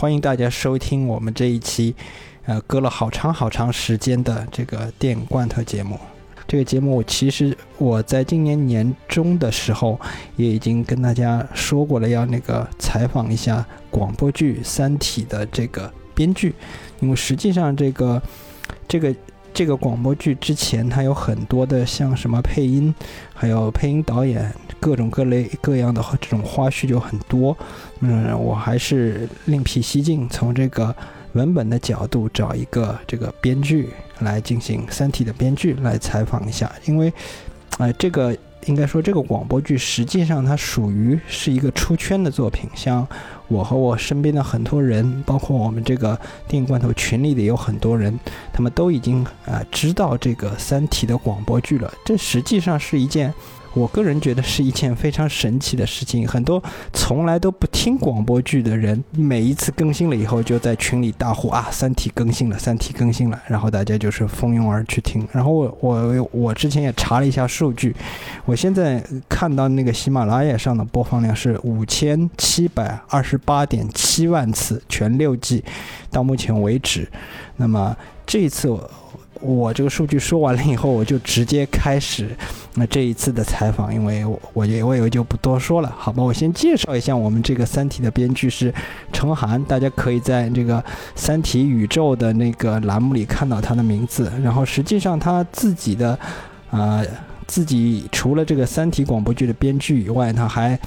欢迎大家收听我们这一期，呃，隔了好长好长时间的这个电影罐头节目。这个节目其实我在今年年中的时候也已经跟大家说过了，要那个采访一下广播剧《三体》的这个编剧，因为实际上这个这个这个广播剧之前它有很多的像什么配音，还有配音导演。各种各类各样的这种花絮就很多，嗯，我还是另辟蹊径，从这个文本的角度找一个这个编剧来进行《三体》的编剧来采访一下，因为，呃，这个应该说这个广播剧实际上它属于是一个出圈的作品，像我和我身边的很多人，包括我们这个电影罐头群里的有很多人，他们都已经啊知道这个《三体》的广播剧了，这实际上是一件。我个人觉得是一件非常神奇的事情。很多从来都不听广播剧的人，每一次更新了以后，就在群里大呼啊，《三体》更新了，《三体》更新了，然后大家就是蜂拥而去听。然后我我我之前也查了一下数据，我现在看到那个喜马拉雅上的播放量是五千七百二十八点七万次，全六季到目前为止。那么这一次我。我这个数据说完了以后，我就直接开始那这一次的采访，因为我也我也就不多说了，好吧？我先介绍一下我们这个《三体》的编剧是程涵，大家可以在这个《三体宇宙》的那个栏目里看到他的名字。然后实际上他自己的，呃，自己除了这个《三体》广播剧的编剧以外，他还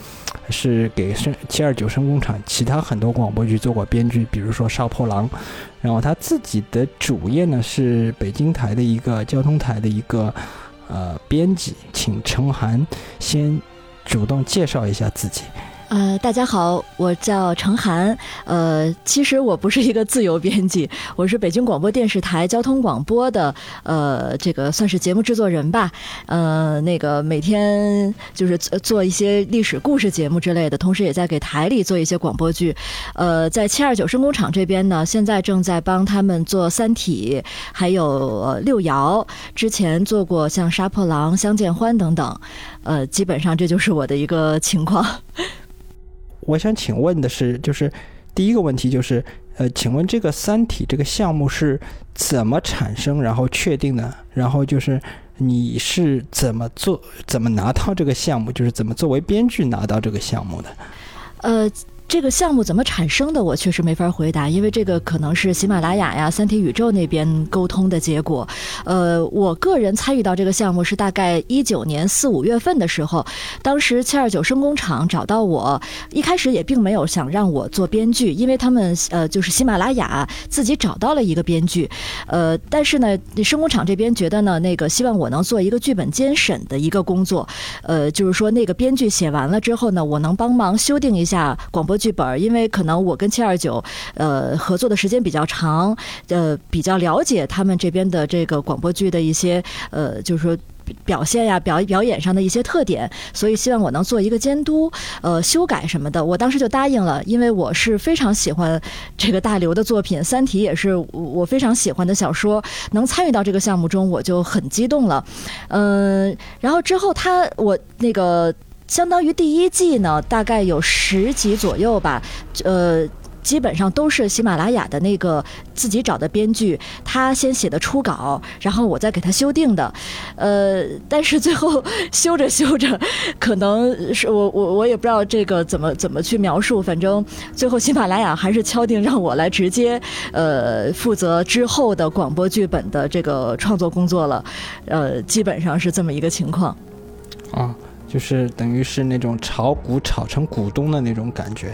是给生七二九声工厂其他很多广播剧做过编剧，比如说《杀破狼》。然后他自己的主业呢是北京台的一个交通台的一个呃编辑，请程涵先主动介绍一下自己。呃，大家好，我叫程涵。呃，其实我不是一个自由编辑，我是北京广播电视台交通广播的，呃，这个算是节目制作人吧。呃，那个每天就是做一些历史故事节目之类的，同时也在给台里做一些广播剧。呃，在七二九声工厂这边呢，现在正在帮他们做《三体》，还有六爻，之前做过像《杀破狼》《相见欢》等等。呃，基本上这就是我的一个情况。我想请问的是，就是第一个问题就是，呃，请问这个《三体》这个项目是怎么产生，然后确定的？然后就是你是怎么做、怎么拿到这个项目？就是怎么作为编剧拿到这个项目的？呃。这个项目怎么产生的？我确实没法回答，因为这个可能是喜马拉雅呀、三体宇宙那边沟通的结果。呃，我个人参与到这个项目是大概一九年四五月份的时候，当时七二九声工厂找到我，一开始也并没有想让我做编剧，因为他们呃就是喜马拉雅自己找到了一个编剧，呃，但是呢，声工厂这边觉得呢，那个希望我能做一个剧本监审的一个工作，呃，就是说那个编剧写完了之后呢，我能帮忙修订一下广播。剧本，因为可能我跟七二九，呃，合作的时间比较长，呃，比较了解他们这边的这个广播剧的一些，呃，就是说表现呀、表表演上的一些特点，所以希望我能做一个监督，呃，修改什么的。我当时就答应了，因为我是非常喜欢这个大刘的作品，《三体》也是我非常喜欢的小说，能参与到这个项目中，我就很激动了。嗯，然后之后他我那个。相当于第一季呢，大概有十集左右吧，呃，基本上都是喜马拉雅的那个自己找的编剧，他先写的初稿，然后我再给他修订的，呃，但是最后修着修着，可能是我我我也不知道这个怎么怎么去描述，反正最后喜马拉雅还是敲定让我来直接呃负责之后的广播剧本的这个创作工作了，呃，基本上是这么一个情况，啊。就是等于是那种炒股炒成股东的那种感觉，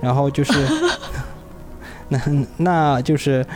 然后就是，那那就是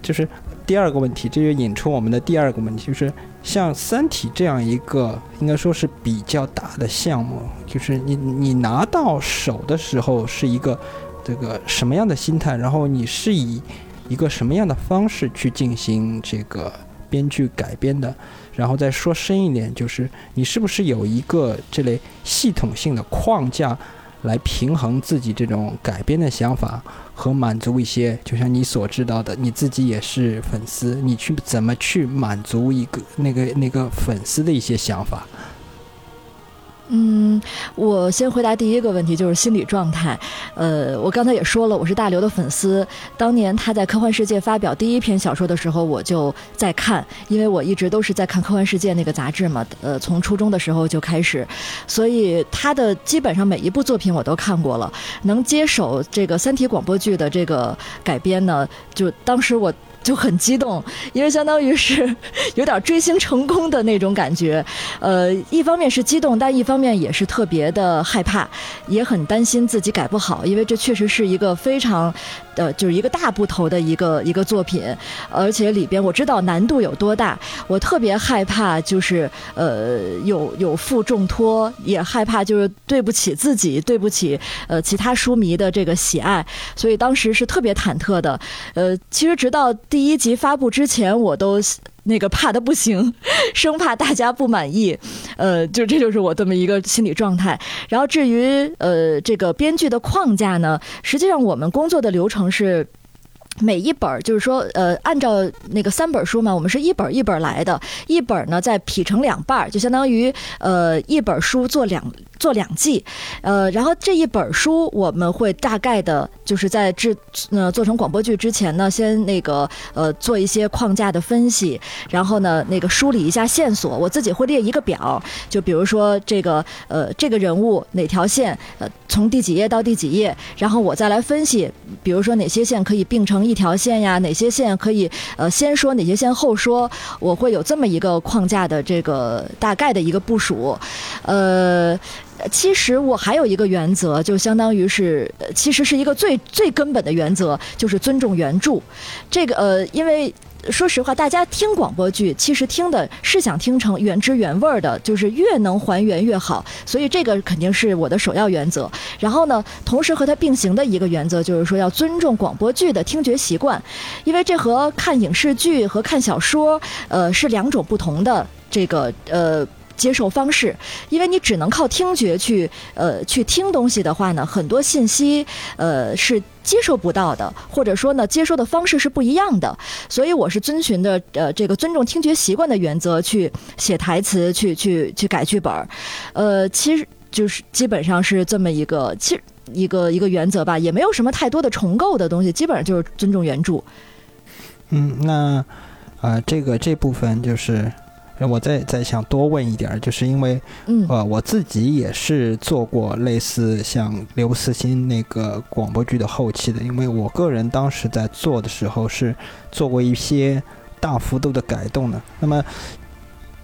就是第二个问题，这就引出我们的第二个问题，就是像《三体》这样一个应该说是比较大的项目，就是你你拿到手的时候是一个这个什么样的心态，然后你是以一个什么样的方式去进行这个编剧改编的？然后再说深一点，就是你是不是有一个这类系统性的框架，来平衡自己这种改编的想法和满足一些，就像你所知道的，你自己也是粉丝，你去怎么去满足一个那个那个粉丝的一些想法？嗯，我先回答第一个问题，就是心理状态。呃，我刚才也说了，我是大刘的粉丝。当年他在《科幻世界》发表第一篇小说的时候，我就在看，因为我一直都是在看《科幻世界》那个杂志嘛。呃，从初中的时候就开始，所以他的基本上每一部作品我都看过了。能接手这个《三体》广播剧的这个改编呢，就当时我。就很激动，因为相当于是 有点追星成功的那种感觉。呃，一方面是激动，但一方面也是特别的害怕，也很担心自己改不好，因为这确实是一个非常，呃，就是一个大部头的一个一个作品，而且里边我知道难度有多大，我特别害怕就是呃有有负重托，也害怕就是对不起自己，对不起呃其他书迷的这个喜爱，所以当时是特别忐忑的。呃，其实直到。第一集发布之前，我都那个怕的不行，生怕大家不满意，呃，就这就是我这么一个心理状态。然后至于呃这个编剧的框架呢，实际上我们工作的流程是。每一本就是说，呃，按照那个三本儿书嘛，我们是一本一本来的，一本呢再劈成两半儿，就相当于呃一本书做两做两季，呃，然后这一本书我们会大概的，就是在制呃做成广播剧之前呢，先那个呃做一些框架的分析，然后呢那个梳理一下线索，我自己会列一个表，就比如说这个呃这个人物哪条线呃从第几页到第几页，然后我再来分析，比如说哪些线可以并成。一条线呀，哪些线可以呃先说，哪些线后说？我会有这么一个框架的这个大概的一个部署。呃，其实我还有一个原则，就相当于是，其实是一个最最根本的原则，就是尊重原著。这个呃，因为。说实话，大家听广播剧，其实听的是想听成原汁原味的，就是越能还原越好。所以这个肯定是我的首要原则。然后呢，同时和它并行的一个原则就是说，要尊重广播剧的听觉习惯，因为这和看影视剧和看小说，呃，是两种不同的这个呃。接受方式，因为你只能靠听觉去呃去听东西的话呢，很多信息呃是接受不到的，或者说呢接收的方式是不一样的。所以我是遵循的呃这个尊重听觉习惯的原则去写台词，去去去改剧本儿。呃，其实就是基本上是这么一个其实一个一个原则吧，也没有什么太多的重构的东西，基本上就是尊重原著。嗯，那啊这个这部分就是。我再再想多问一点，就是因为，呃，我自己也是做过类似像刘慈欣那个广播剧的后期的，因为我个人当时在做的时候是做过一些大幅度的改动的。那么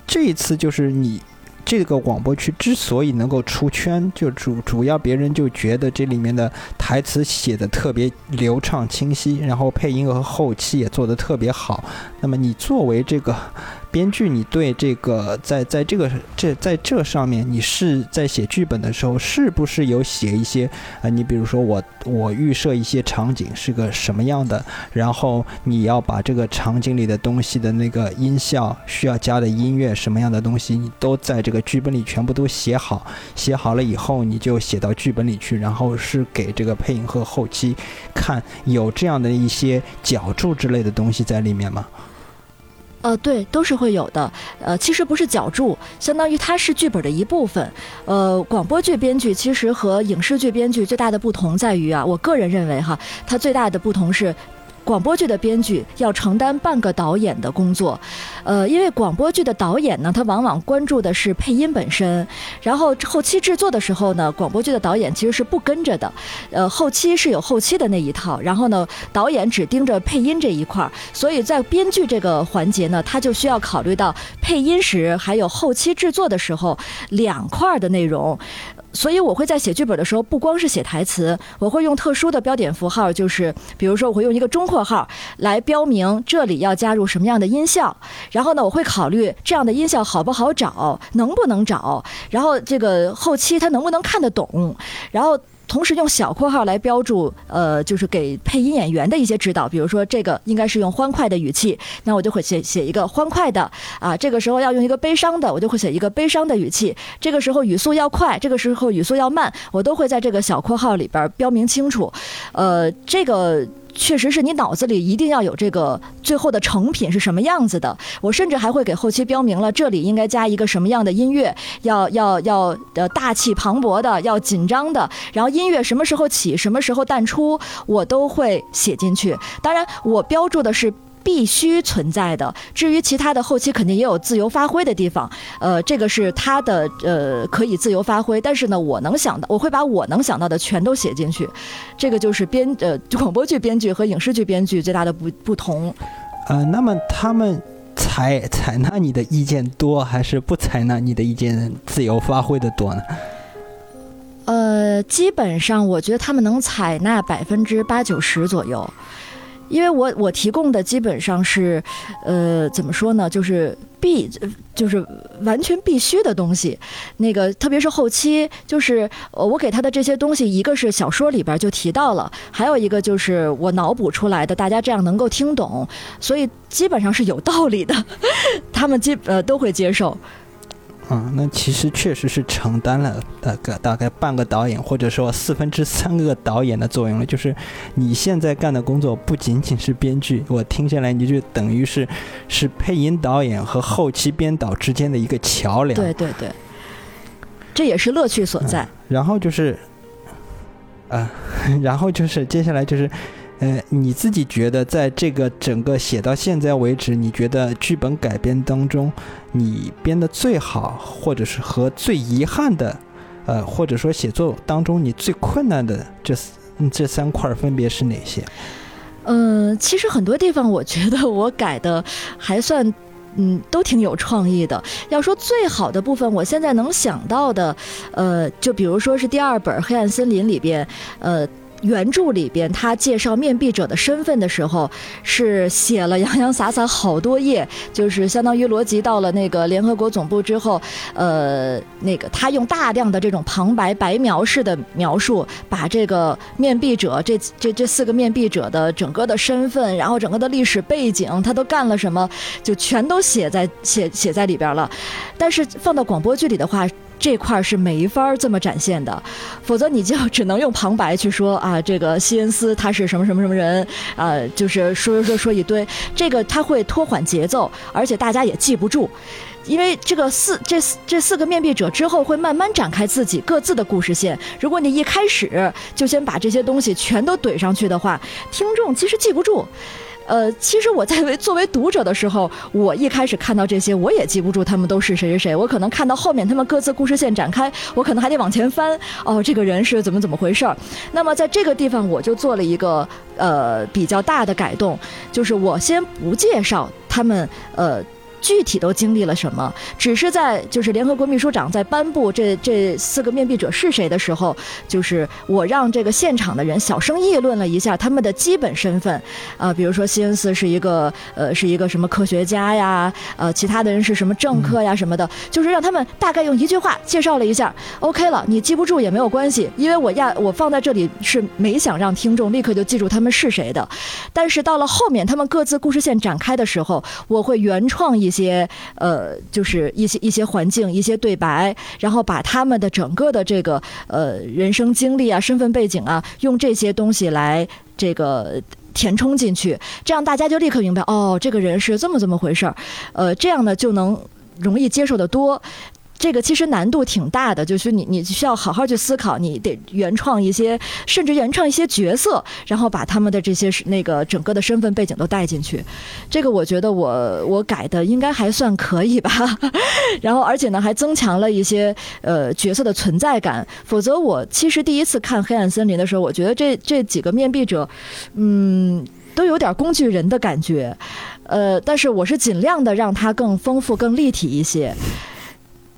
这一次就是你。这个广播剧之所以能够出圈，就主主要别人就觉得这里面的台词写的特别流畅清晰，然后配音和后期也做得特别好。那么你作为这个编剧，你对这个在在这个这在这上面，你是在写剧本的时候，是不是有写一些啊？你比如说我我预设一些场景是个什么样的，然后你要把这个场景里的东西的那个音效需要加的音乐什么样的东西，你都在这个。剧本里全部都写好，写好了以后你就写到剧本里去，然后是给这个配音和后期看，有这样的一些脚注之类的东西在里面吗？呃，对，都是会有的。呃，其实不是脚注，相当于它是剧本的一部分。呃，广播剧编剧其实和影视剧编剧最大的不同在于啊，我个人认为哈，它最大的不同是。广播剧的编剧要承担半个导演的工作，呃，因为广播剧的导演呢，他往往关注的是配音本身，然后后期制作的时候呢，广播剧的导演其实是不跟着的，呃，后期是有后期的那一套，然后呢，导演只盯着配音这一块儿，所以在编剧这个环节呢，他就需要考虑到配音时还有后期制作的时候两块的内容。所以我会在写剧本的时候，不光是写台词，我会用特殊的标点符号，就是比如说我会用一个中括号来标明这里要加入什么样的音效，然后呢，我会考虑这样的音效好不好找，能不能找，然后这个后期他能不能看得懂，然后。同时用小括号来标注，呃，就是给配音演员的一些指导。比如说，这个应该是用欢快的语气，那我就会写写一个欢快的啊。这个时候要用一个悲伤的，我就会写一个悲伤的语气。这个时候语速要快，这个时候语速要慢，我都会在这个小括号里边标明清楚。呃，这个。确实是你脑子里一定要有这个最后的成品是什么样子的。我甚至还会给后期标明了这里应该加一个什么样的音乐，要要要呃大气磅礴的，要紧张的，然后音乐什么时候起，什么时候淡出，我都会写进去。当然，我标注的是。必须存在的。至于其他的后期，肯定也有自由发挥的地方。呃，这个是他的呃可以自由发挥，但是呢，我能想到，我会把我能想到的全都写进去。这个就是编呃广播剧编剧和影视剧编剧最大的不不同。呃，那么他们采采纳你的意见多，还是不采纳你的意见自由发挥的多呢？呃，基本上我觉得他们能采纳百分之八九十左右。因为我我提供的基本上是，呃，怎么说呢？就是必，就是完全必须的东西。那个特别是后期，就是我给他的这些东西，一个是小说里边就提到了，还有一个就是我脑补出来的，大家这样能够听懂，所以基本上是有道理的，他们基呃都会接受。嗯，那其实确实是承担了大概大概半个导演，或者说四分之三个导演的作用了。就是你现在干的工作不仅仅是编剧，我听下来你就等于是是配音导演和后期编导之间的一个桥梁。对对对，这也是乐趣所在。然后就是，啊，然后就是接下来就是。呃，你自己觉得在这个整个写到现在为止，你觉得剧本改编当中，你编的最好，或者是和最遗憾的，呃，或者说写作当中你最困难的这这三块分别是哪些？嗯，其实很多地方我觉得我改的还算，嗯，都挺有创意的。要说最好的部分，我现在能想到的，呃，就比如说是第二本《黑暗森林》里边，呃。原著里边，他介绍面壁者的身份的时候，是写了洋洋洒洒好多页，就是相当于罗辑到了那个联合国总部之后，呃，那个他用大量的这种旁白白描式的描述，把这个面壁者这这这四个面壁者的整个的身份，然后整个的历史背景，他都干了什么，就全都写在写写在里边了。但是放到广播剧里的话。这块是没法这么展现的，否则你就只能用旁白去说啊，这个西恩斯他是什么什么什么人啊，就是说说说一堆，这个他会拖缓节奏，而且大家也记不住，因为这个四这这四个面壁者之后会慢慢展开自己各自的故事线，如果你一开始就先把这些东西全都怼上去的话，听众其实记不住。呃，其实我在为作为读者的时候，我一开始看到这些，我也记不住他们都是谁谁谁。我可能看到后面他们各自故事线展开，我可能还得往前翻。哦，这个人是怎么怎么回事儿？那么在这个地方，我就做了一个呃比较大的改动，就是我先不介绍他们呃。具体都经历了什么？只是在就是联合国秘书长在颁布这这四个面壁者是谁的时候，就是我让这个现场的人小声议论了一下他们的基本身份，啊，比如说西恩斯是一个呃是一个什么科学家呀，呃，其他的人是什么政客呀什么的，就是让他们大概用一句话介绍了一下，OK 了，你记不住也没有关系，因为我压我放在这里是没想让听众立刻就记住他们是谁的，但是到了后面他们各自故事线展开的时候，我会原创一。一些呃，就是一些一些环境，一些对白，然后把他们的整个的这个呃人生经历啊、身份背景啊，用这些东西来这个填充进去，这样大家就立刻明白哦，这个人是这么这么回事儿，呃，这样呢就能容易接受的多。这个其实难度挺大的，就是你你需要好好去思考，你得原创一些，甚至原创一些角色，然后把他们的这些那个整个的身份背景都带进去。这个我觉得我我改的应该还算可以吧。然后而且呢还增强了一些呃角色的存在感。否则我其实第一次看《黑暗森林》的时候，我觉得这这几个面壁者，嗯，都有点工具人的感觉。呃，但是我是尽量的让它更丰富、更立体一些。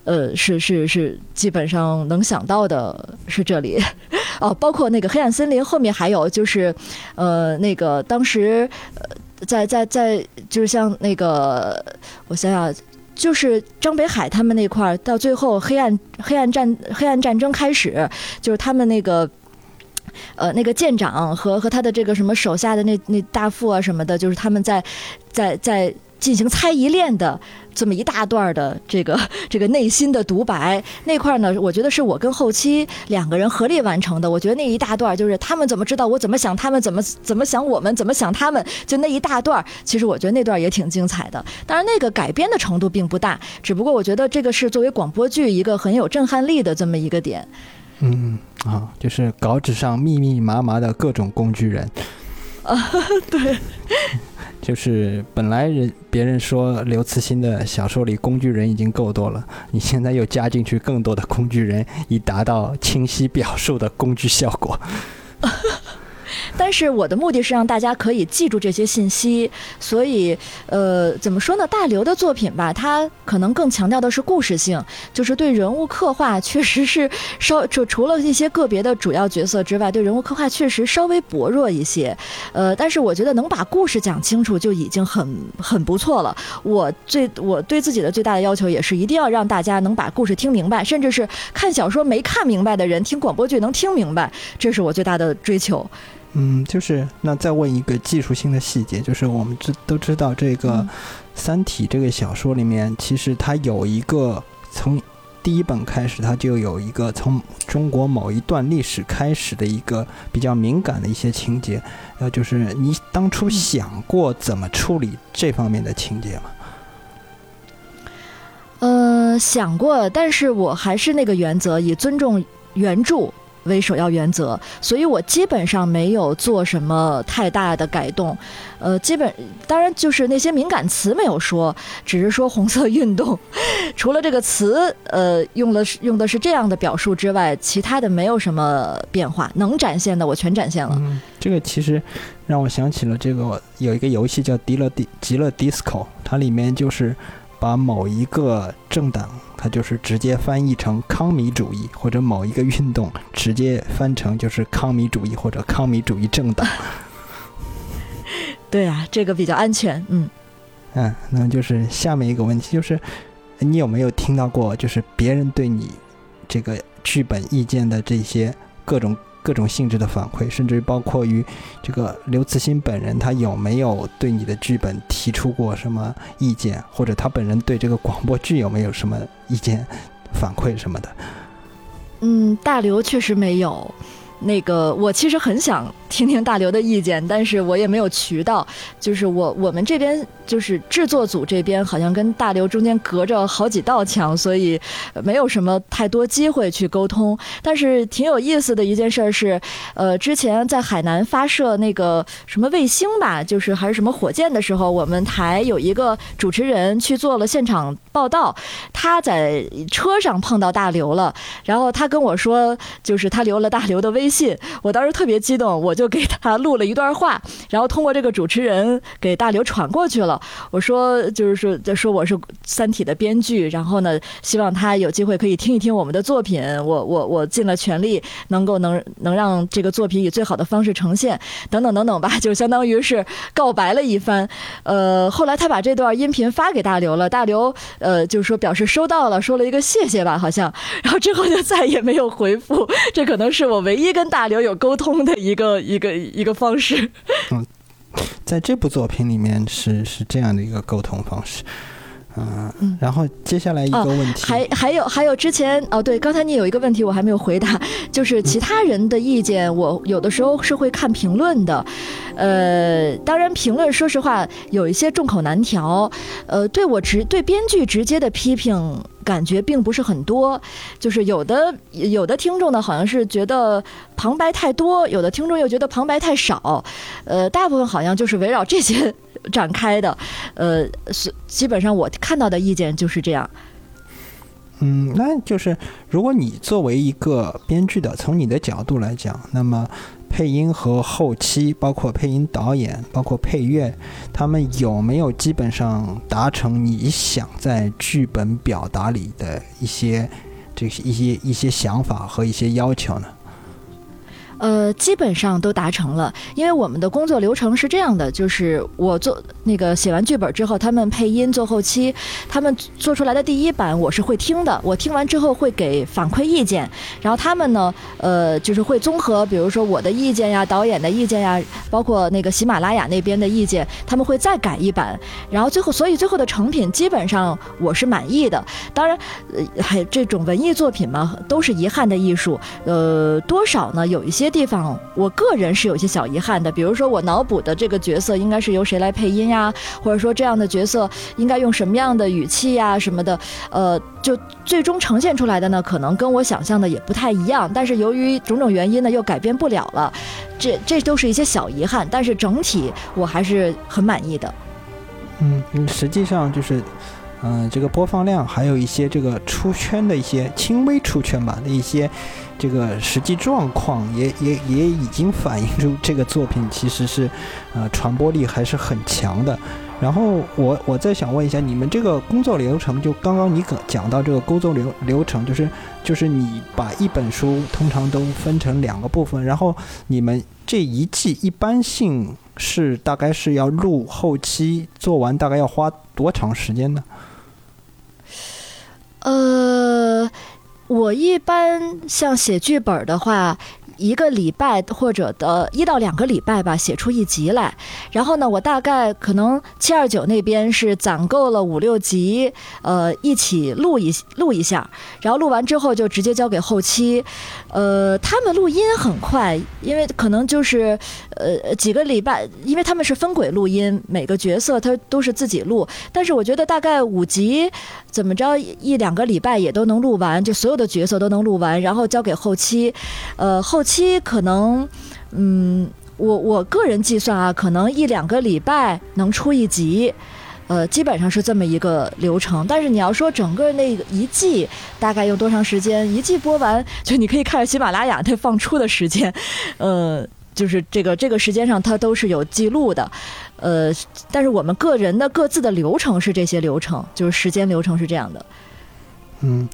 呃，是是是，基本上能想到的是这里，哦，包括那个黑暗森林后面还有就是，呃，那个当时，呃，在在在，就是像那个，我想想，就是张北海他们那块儿，到最后黑暗黑暗战黑暗战争开始，就是他们那个，呃，那个舰长和和他的这个什么手下的那那大副啊什么的，就是他们在在在。进行猜疑链的这么一大段的 这个这个内心的独白那块呢，我觉得是我跟后期两个人合力完成的。我觉得那一大段就是他们怎么知道我怎么想，他们怎么怎么想我们怎么想他们，就那一大段，其实我觉得那段也挺精彩的。当然那个改编的程度并不大，只不过我觉得这个是作为广播剧一个很有震撼力的这么一个点。嗯啊，就是稿纸上密密麻麻的各种工具人。啊，对。就是本来人别人说刘慈欣的小说里工具人已经够多了，你现在又加进去更多的工具人，以达到清晰表述的工具效果。但是我的目的是让大家可以记住这些信息，所以，呃，怎么说呢？大刘的作品吧，他可能更强调的是故事性，就是对人物刻画确实是稍就除了一些个别的主要角色之外，对人物刻画确实稍微薄弱一些。呃，但是我觉得能把故事讲清楚就已经很很不错了。我最我对自己的最大的要求也是一定要让大家能把故事听明白，甚至是看小说没看明白的人听广播剧能听明白，这是我最大的追求。嗯，就是那再问一个技术性的细节，就是我们知都知道这个《三体》这个小说里面，其实它有一个从第一本开始，它就有一个从中国某一段历史开始的一个比较敏感的一些情节，呃，就是你当初想过怎么处理这方面的情节吗？呃，想过，但是我还是那个原则，以尊重原著。为首要原则，所以我基本上没有做什么太大的改动，呃，基本当然就是那些敏感词没有说，只是说红色运动，除了这个词，呃，用了用的是这样的表述之外，其他的没有什么变化，能展现的我全展现了。嗯，这个其实让我想起了这个有一个游戏叫《迪乐迪极乐迪斯科》，它里面就是把某一个政党。它就是直接翻译成康米主义，或者某一个运动直接翻成就是康米主义或者康米主义政党。对啊，这个比较安全。嗯嗯，那么就是下面一个问题，就是你有没有听到过，就是别人对你这个剧本意见的这些各种。各种性质的反馈，甚至于包括于这个刘慈欣本人，他有没有对你的剧本提出过什么意见，或者他本人对这个广播剧有没有什么意见反馈什么的？嗯，大刘确实没有。那个，我其实很想听听大刘的意见，但是我也没有渠道。就是我我们这边就是制作组这边，好像跟大刘中间隔着好几道墙，所以没有什么太多机会去沟通。但是挺有意思的一件事是，呃，之前在海南发射那个什么卫星吧，就是还是什么火箭的时候，我们台有一个主持人去做了现场报道，他在车上碰到大刘了，然后他跟我说，就是他留了大刘的微。信，我当时特别激动，我就给他录了一段话，然后通过这个主持人给大刘传过去了。我说，就是说，就说我是《三体》的编剧，然后呢，希望他有机会可以听一听我们的作品。我我我尽了全力，能够能能让这个作品以最好的方式呈现，等等等等吧，就相当于是告白了一番。呃，后来他把这段音频发给大刘了，大刘呃就是说表示收到了，说了一个谢谢吧，好像，然后之后就再也没有回复。这可能是我唯一跟大刘有沟通的一个 一个一个方式。嗯，在这部作品里面是是这样的一个沟通方式。嗯，然后接下来一个问题，还还有还有之前哦，对，刚才你有一个问题我还没有回答，就是其他人的意见，我有的时候是会看评论的。呃，当然评论说实话有一些众口难调，呃，对我直对编剧直接的批评。感觉并不是很多，就是有的有的听众呢，好像是觉得旁白太多，有的听众又觉得旁白太少，呃，大部分好像就是围绕这些展开的，呃，是基本上我看到的意见就是这样。嗯，那就是如果你作为一个编剧的，从你的角度来讲，那么。配音和后期，包括配音导演，包括配乐，他们有没有基本上达成你想在剧本表达里的一些这些一些一些想法和一些要求呢？呃，基本上都达成了，因为我们的工作流程是这样的，就是我做那个写完剧本之后，他们配音做后期，他们做出来的第一版我是会听的，我听完之后会给反馈意见，然后他们呢，呃，就是会综合，比如说我的意见呀、导演的意见呀，包括那个喜马拉雅那边的意见，他们会再改一版，然后最后，所以最后的成品基本上我是满意的。当然，呃，还这种文艺作品嘛，都是遗憾的艺术，呃，多少呢有一些。地方，我个人是有些小遗憾的，比如说我脑补的这个角色应该是由谁来配音呀，或者说这样的角色应该用什么样的语气呀什么的，呃，就最终呈现出来的呢，可能跟我想象的也不太一样，但是由于种种原因呢，又改变不了了，这这都是一些小遗憾，但是整体我还是很满意的。嗯，实际上就是。嗯，这个播放量还有一些这个出圈的一些轻微出圈吧的一些这个实际状况，也也也已经反映出这个作品其实是呃传播力还是很强的。然后我我再想问一下，你们这个工作流程，就刚刚你讲讲到这个工作流流程，就是就是你把一本书通常都分成两个部分，然后你们这一季一般性是大概是要录后期做完，大概要花多长时间呢？呃，我一般像写剧本的话。一个礼拜或者的一到两个礼拜吧，写出一集来。然后呢，我大概可能七二九那边是攒够了五六集，呃，一起录一录一下。然后录完之后就直接交给后期。呃，他们录音很快，因为可能就是呃几个礼拜，因为他们是分轨录音，每个角色他都是自己录。但是我觉得大概五集怎么着一两个礼拜也都能录完，就所有的角色都能录完，然后交给后期，呃后。期期可能，嗯，我我个人计算啊，可能一两个礼拜能出一集，呃，基本上是这么一个流程。但是你要说整个那一季大概用多长时间，一季播完，就你可以看喜马拉雅它放出的时间，呃，就是这个这个时间上它都是有记录的，呃，但是我们个人的各自的流程是这些流程，就是时间流程是这样的，嗯。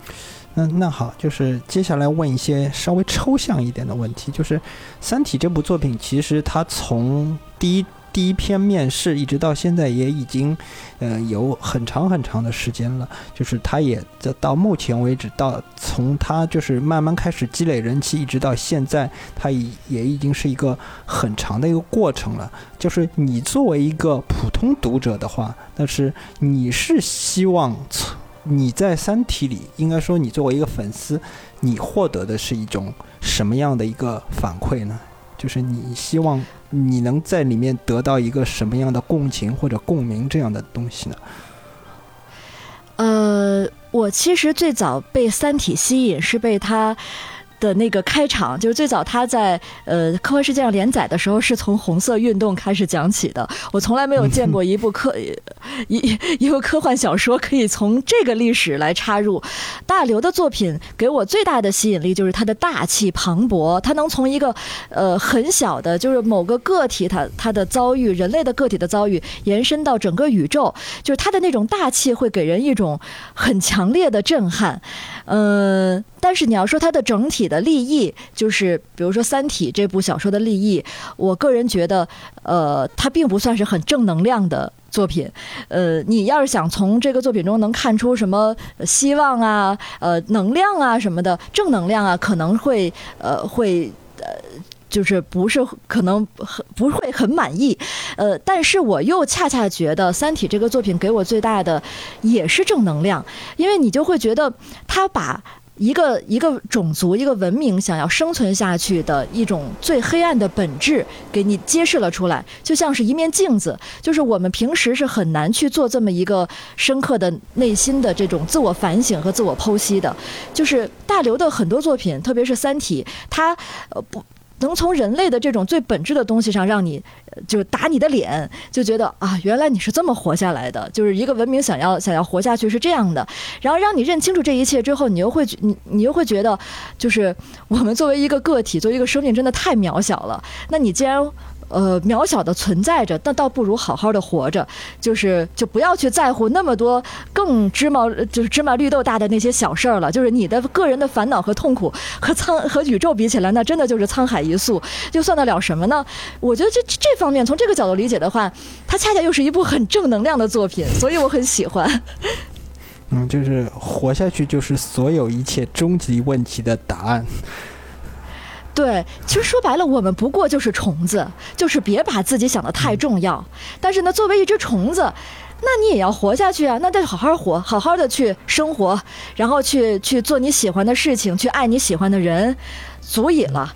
那那好，就是接下来问一些稍微抽象一点的问题。就是《三体》这部作品，其实它从第一第一篇面试一直到现在，也已经，呃，有很长很长的时间了。就是它也到目前为止，到从它就是慢慢开始积累人气，一直到现在，它已也已经是一个很长的一个过程了。就是你作为一个普通读者的话，但是你是希望你在《三体》里，应该说你作为一个粉丝，你获得的是一种什么样的一个反馈呢？就是你希望你能在里面得到一个什么样的共情或者共鸣这样的东西呢？呃，我其实最早被《三体》吸引是被它。的那个开场，就是最早他在呃科幻世界上连载的时候，是从红色运动开始讲起的。我从来没有见过一部科 一一部科幻小说可以从这个历史来插入。大刘的作品给我最大的吸引力就是他的大气磅礴，他能从一个呃很小的，就是某个个体他他的遭遇，人类的个体的遭遇，延伸到整个宇宙，就是他的那种大气会给人一种很强烈的震撼。嗯，但是你要说它的整体的立意，就是比如说《三体》这部小说的立意，我个人觉得，呃，它并不算是很正能量的作品。呃，你要是想从这个作品中能看出什么希望啊、呃能量啊什么的正能量啊，可能会呃会呃。就是不是可能很不会很满意，呃，但是我又恰恰觉得《三体》这个作品给我最大的也是正能量，因为你就会觉得他把一个一个种族、一个文明想要生存下去的一种最黑暗的本质给你揭示了出来，就像是一面镜子。就是我们平时是很难去做这么一个深刻的内心的这种自我反省和自我剖析的。就是大刘的很多作品，特别是《三体》，他呃不。能从人类的这种最本质的东西上让你，就是打你的脸，就觉得啊，原来你是这么活下来的。就是一个文明想要想要活下去是这样的，然后让你认清楚这一切之后，你又会你你又会觉得，就是我们作为一个个体，作为一个生命，真的太渺小了。那你既然呃，渺小的存在着，那倒不如好好的活着，就是就不要去在乎那么多更芝麻就是芝麻绿豆大的那些小事儿了。就是你的个人的烦恼和痛苦和苍和宇宙比起来，那真的就是沧海一粟，就算得了什么呢？我觉得这这方面从这个角度理解的话，它恰恰又是一部很正能量的作品，所以我很喜欢。嗯，就是活下去就是所有一切终极问题的答案。对，其实说白了，我们不过就是虫子，就是别把自己想得太重要。但是呢，作为一只虫子，那你也要活下去啊，那得好好活，好好的去生活，然后去去做你喜欢的事情，去爱你喜欢的人，足以了。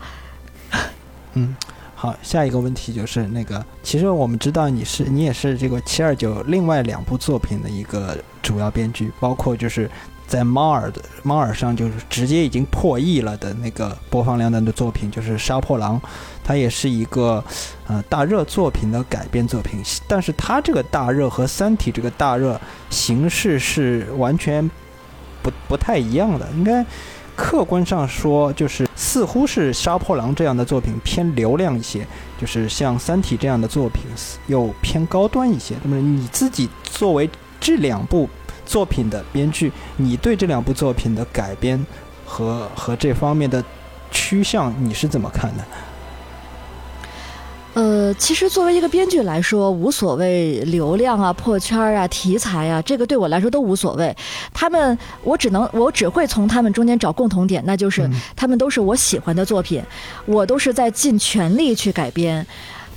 嗯，好，下一个问题就是那个，其实我们知道你是你也是这个七二九另外两部作品的一个主要编剧，包括就是。在猫耳的猫耳上，就是直接已经破亿了的那个播放量的作品，就是《杀破狼》，它也是一个呃大热作品的改编作品。但是它这个大热和《三体》这个大热形式是完全不不太一样的。应该客观上说，就是似乎是《杀破狼》这样的作品偏流量一些，就是像《三体》这样的作品又偏高端一些。那么你自己作为这两部。作品的编剧，你对这两部作品的改编和和这方面的趋向，你是怎么看的？呃，其实作为一个编剧来说，无所谓流量啊、破圈啊、题材啊，这个对我来说都无所谓。他们，我只能，我只会从他们中间找共同点，那就是他们都是我喜欢的作品，我都是在尽全力去改编。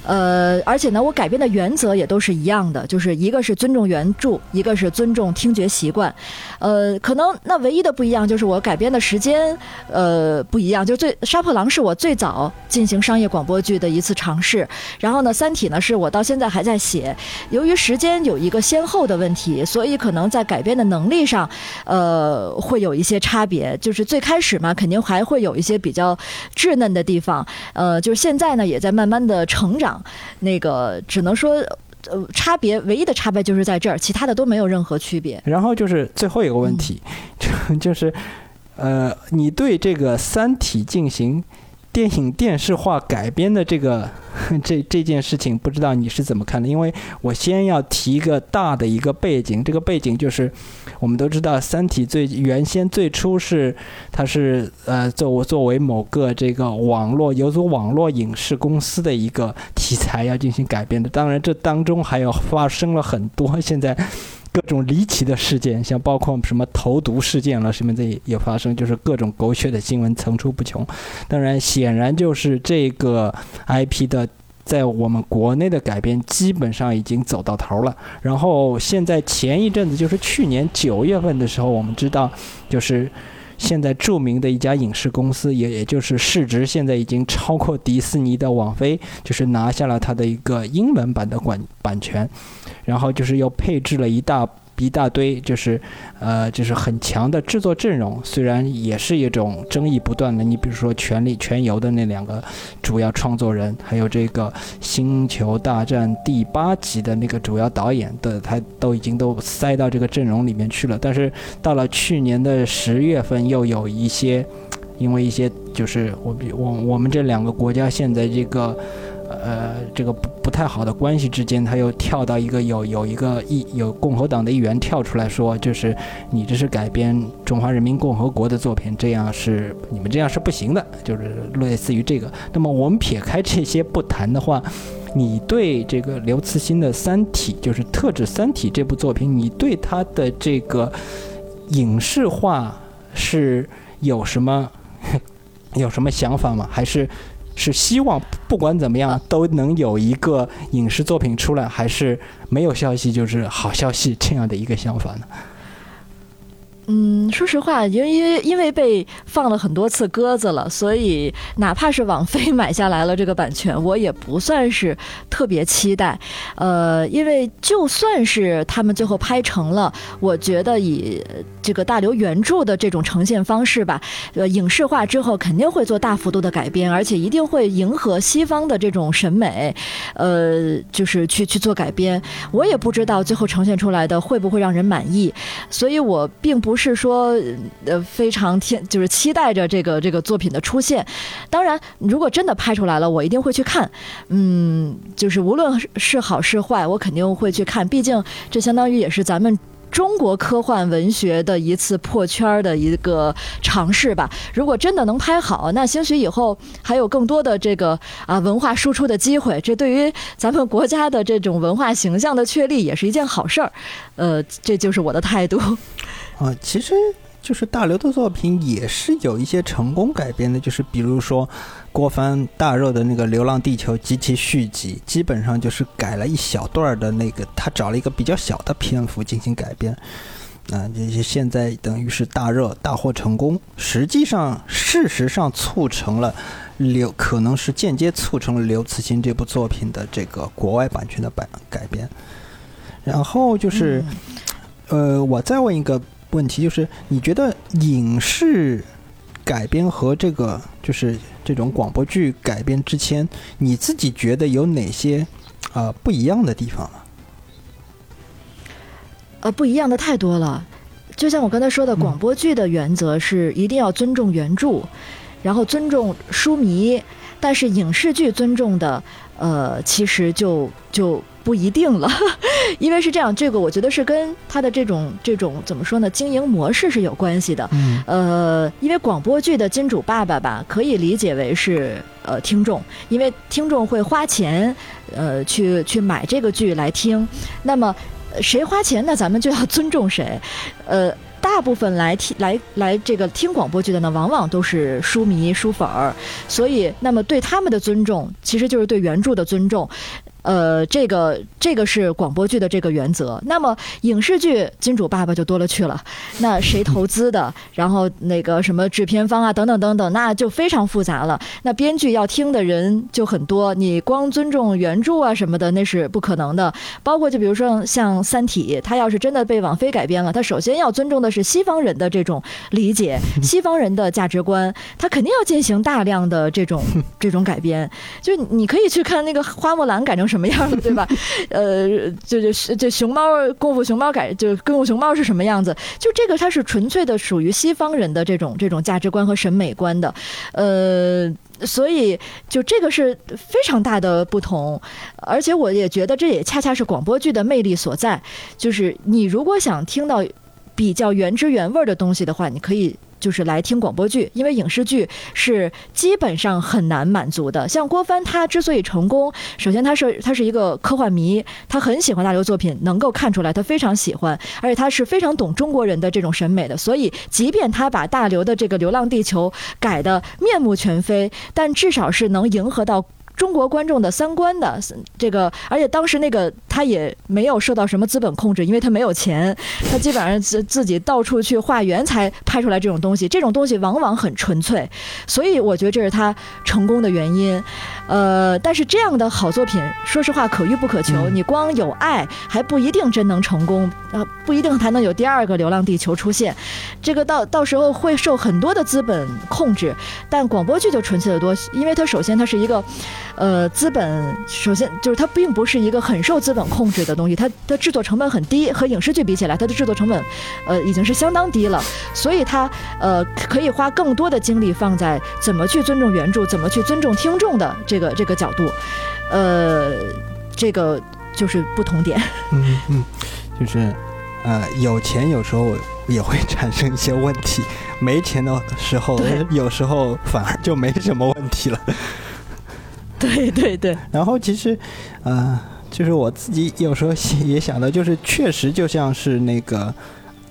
呃，而且呢，我改编的原则也都是一样的，就是一个是尊重原著，一个是尊重听觉习惯。呃，可能那唯一的不一样就是我改编的时间，呃，不一样。就最《杀破狼》是我最早进行商业广播剧的一次尝试，然后呢，《三体》呢是我到现在还在写。由于时间有一个先后的问题，所以可能在改编的能力上，呃，会有一些差别。就是最开始嘛，肯定还会有一些比较稚嫩的地方。呃，就是现在呢，也在慢慢的成长。那个只能说，呃，差别唯一的差别就是在这儿，其他的都没有任何区别。然后就是最后一个问题，就就是，呃，你对这个《三体》进行。电影电视化改编的这个 这这件事情，不知道你是怎么看的？因为我先要提一个大的一个背景，这个背景就是我们都知道，《三体》最原先最初是它是呃作作为某个这个网络有组网络影视公司的一个题材要进行改编的。当然，这当中还有发生了很多现在。各种离奇的事件，像包括什么投毒事件了，什么这也发生，就是各种狗血的新闻层出不穷。当然，显然就是这个 IP 的在我们国内的改编基本上已经走到头了。然后现在前一阵子，就是去年九月份的时候，我们知道，就是现在著名的一家影视公司，也也就是市值现在已经超过迪士尼的网飞，就是拿下了它的一个英文版的管版权。然后就是又配置了一大一大堆，就是呃，就是很强的制作阵容。虽然也是一种争议不断的，你比如说《权力全游》的那两个主要创作人，还有这个《星球大战》第八集的那个主要导演的，他都已经都塞到这个阵容里面去了。但是到了去年的十月份，又有一些，因为一些就是我我我们这两个国家现在这个。呃，这个不不太好的关系之间，他又跳到一个有有一个议有共和党的议员跳出来说，就是你这是改编中华人民共和国的作品，这样是你们这样是不行的，就是类似于这个。那么我们撇开这些不谈的话，你对这个刘慈欣的《三体》就是特指《三体》这部作品，你对他的这个影视化是有什么 有什么想法吗？还是？是希望不管怎么样都能有一个影视作品出来，还是没有消息就是好消息这样的一个想法呢？嗯，说实话，因为因为被放了很多次鸽子了，所以哪怕是网飞买下来了这个版权，我也不算是特别期待。呃，因为就算是他们最后拍成了，我觉得以这个大刘原著的这种呈现方式吧，呃，影视化之后肯定会做大幅度的改编，而且一定会迎合西方的这种审美，呃，就是去去做改编。我也不知道最后呈现出来的会不会让人满意，所以我并不是说呃非常天就是期待着这个这个作品的出现。当然，如果真的拍出来了，我一定会去看。嗯，就是无论是好是坏，我肯定会去看。毕竟这相当于也是咱们。中国科幻文学的一次破圈的一个尝试吧。如果真的能拍好，那兴许以后还有更多的这个啊文化输出的机会。这对于咱们国家的这种文化形象的确立也是一件好事儿。呃，这就是我的态度。啊，其实。就是大刘的作品也是有一些成功改编的，就是比如说郭帆大热的那个《流浪地球》及其续集，基本上就是改了一小段的那个，他找了一个比较小的篇幅进行改编，啊，这些现在等于是大热大获成功，实际上事实上促成了刘，可能是间接促成了刘慈欣这部作品的这个国外版权的版改编，然后就是，呃，我再问一个。问题就是，你觉得影视 改编和这个就是这种广播剧改编之前，你自己觉得有哪些啊不一样的地方呢？呃，不一样的太多了。就像我刚才说的，广播剧的原则是一定要尊重原著，然后尊重书迷，但是影视剧尊重的，呃，其实就就。不一定了，因为是这样，这个我觉得是跟他的这种这种怎么说呢，经营模式是有关系的。嗯，呃，因为广播剧的金主爸爸吧，可以理解为是呃听众，因为听众会花钱呃去去买这个剧来听。那么谁花钱，那咱们就要尊重谁。呃，大部分来听来来这个听广播剧的呢，往往都是书迷书粉儿，所以那么对他们的尊重，其实就是对原著的尊重。呃，这个这个是广播剧的这个原则。那么影视剧金主爸爸就多了去了，那谁投资的？然后那个什么制片方啊，等等等等，那就非常复杂了。那编剧要听的人就很多，你光尊重原著啊什么的，那是不可能的。包括就比如说像《三体》，它要是真的被网飞改编了，它首先要尊重的是西方人的这种理解，西方人的价值观，它肯定要进行大量的这种这种改编。就你可以去看那个《花木兰》改成。什么样的对吧？呃，就就就熊猫功夫熊猫改就功夫熊猫是什么样子？就这个它是纯粹的属于西方人的这种这种价值观和审美观的，呃，所以就这个是非常大的不同。而且我也觉得这也恰恰是广播剧的魅力所在，就是你如果想听到比较原汁原味的东西的话，你可以。就是来听广播剧，因为影视剧是基本上很难满足的。像郭帆，他之所以成功，首先他是他是一个科幻迷，他很喜欢大刘作品，能够看出来他非常喜欢，而且他是非常懂中国人的这种审美的。所以，即便他把大刘的这个《流浪地球》改的面目全非，但至少是能迎合到。中国观众的三观的这个，而且当时那个他也没有受到什么资本控制，因为他没有钱，他基本上自自己到处去化缘才拍出来这种东西。这种东西往往很纯粹，所以我觉得这是他成功的原因。呃，但是这样的好作品，说实话可遇不可求。你光有爱还不一定真能成功，呃，不一定还能有第二个《流浪地球》出现。这个到到时候会受很多的资本控制，但广播剧就纯粹的多，因为它首先它是一个。呃，资本首先就是它并不是一个很受资本控制的东西，它的制作成本很低，和影视剧比起来，它的制作成本，呃，已经是相当低了，所以它呃可以花更多的精力放在怎么去尊重原著，怎么去尊重听众的这个这个角度，呃，这个就是不同点。嗯嗯，就是呃，有钱有时候也会产生一些问题，没钱的时候有时候反而就没什么问题了。对对对，然后其实，呃，就是我自己有时候也想到，就是确实就像是那个，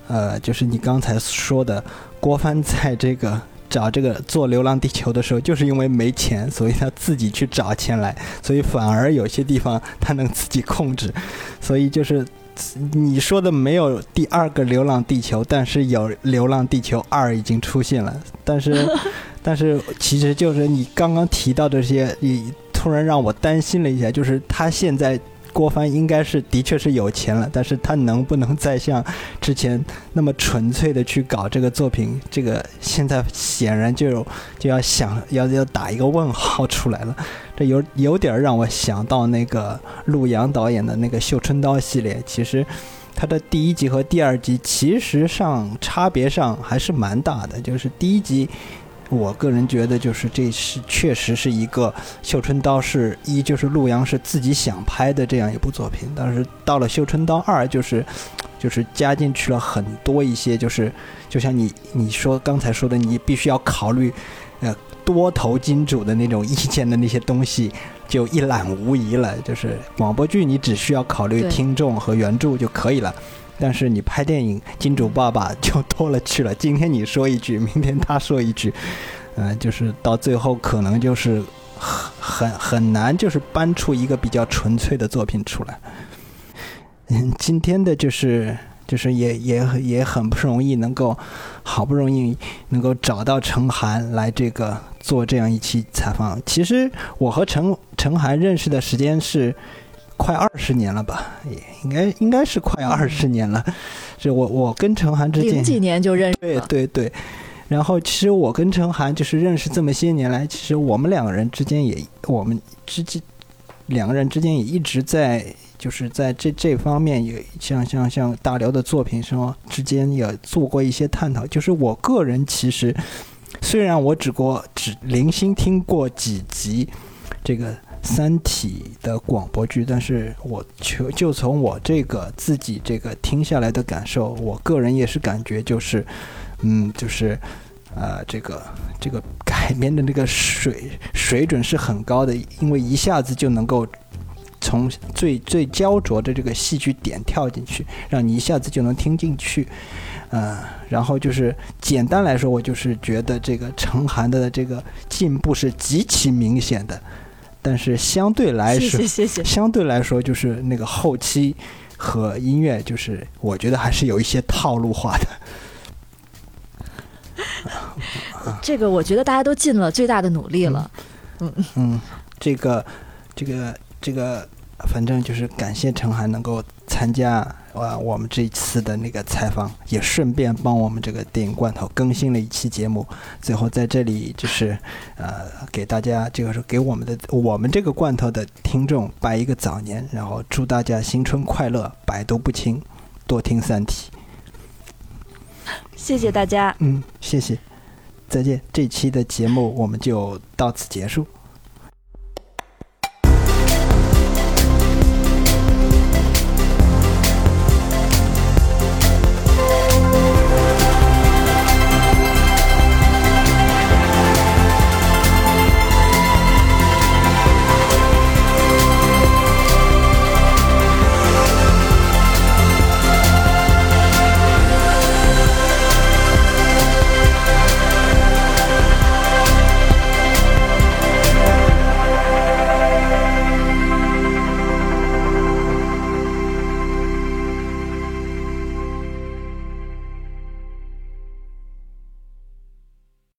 呃，就是你刚才说的，郭帆在这个找这个做《流浪地球》的时候，就是因为没钱，所以他自己去找钱来，所以反而有些地方他能自己控制，所以就是你说的没有第二个《流浪地球》，但是有《流浪地球二》已经出现了，但是。但是，其实就是你刚刚提到这些，你突然让我担心了一下，就是他现在郭帆应该是的确是有钱了，但是他能不能再像之前那么纯粹的去搞这个作品，这个现在显然就就要想要要打一个问号出来了。这有有点让我想到那个陆阳导演的那个《绣春刀》系列，其实它的第一集和第二集其实上差别上还是蛮大的，就是第一集。我个人觉得，就是这是确实是一个《绣春刀》是一，就是陆阳是自己想拍的这样一部作品。但是到了《绣春刀二》，就是就是加进去了很多一些，就是就像你你说刚才说的，你必须要考虑呃多头金主的那种意见的那些东西，就一览无遗了。就是广播剧，你只需要考虑听众和原著就可以了。但是你拍电影，金主爸爸就多了去了。今天你说一句，明天他说一句，嗯，就是到最后可能就是很很很难，就是搬出一个比较纯粹的作品出来。嗯，今天的就是就是也也也很不容易，能够好不容易能够找到陈涵来这个做这样一期采访。其实我和陈陈涵认识的时间是。快二十年了吧，也应该应该是快二十年了。这我我跟陈涵之间零几年就认识，对对对。然后其实我跟陈涵就是认识这么些年来，其实我们两个人之间也我们之间两个人之间也一直在就是在这这方面也像像像大刘的作品什么之间也做过一些探讨。就是我个人其实虽然我只过只零星听过几集这个。《三体》的广播剧，但是我就就从我这个自己这个听下来的感受，我个人也是感觉就是，嗯，就是，呃，这个这个改编的那个水 水准是很高的，因为一下子就能够从最最焦灼的这个戏剧点跳进去，让你一下子就能听进去，嗯，然后就是简单来说，我就是觉得这个陈寒的这个进步是极其明显的。但是相对来说，谢谢谢谢。相对来说，就是那个后期和音乐，就是我觉得还是有一些套路化的。这个我觉得大家都尽了最大的努力了。嗯嗯，这个这个这个，反正就是感谢陈涵能够参加。啊，我们这一次的那个采访也顺便帮我们这个电影罐头更新了一期节目。最后在这里就是，呃，给大家这个是给我们的我们这个罐头的听众拜一个早年，然后祝大家新春快乐，百毒不侵，多听《三体》。谢谢大家。嗯，谢谢，再见。这期的节目我们就到此结束。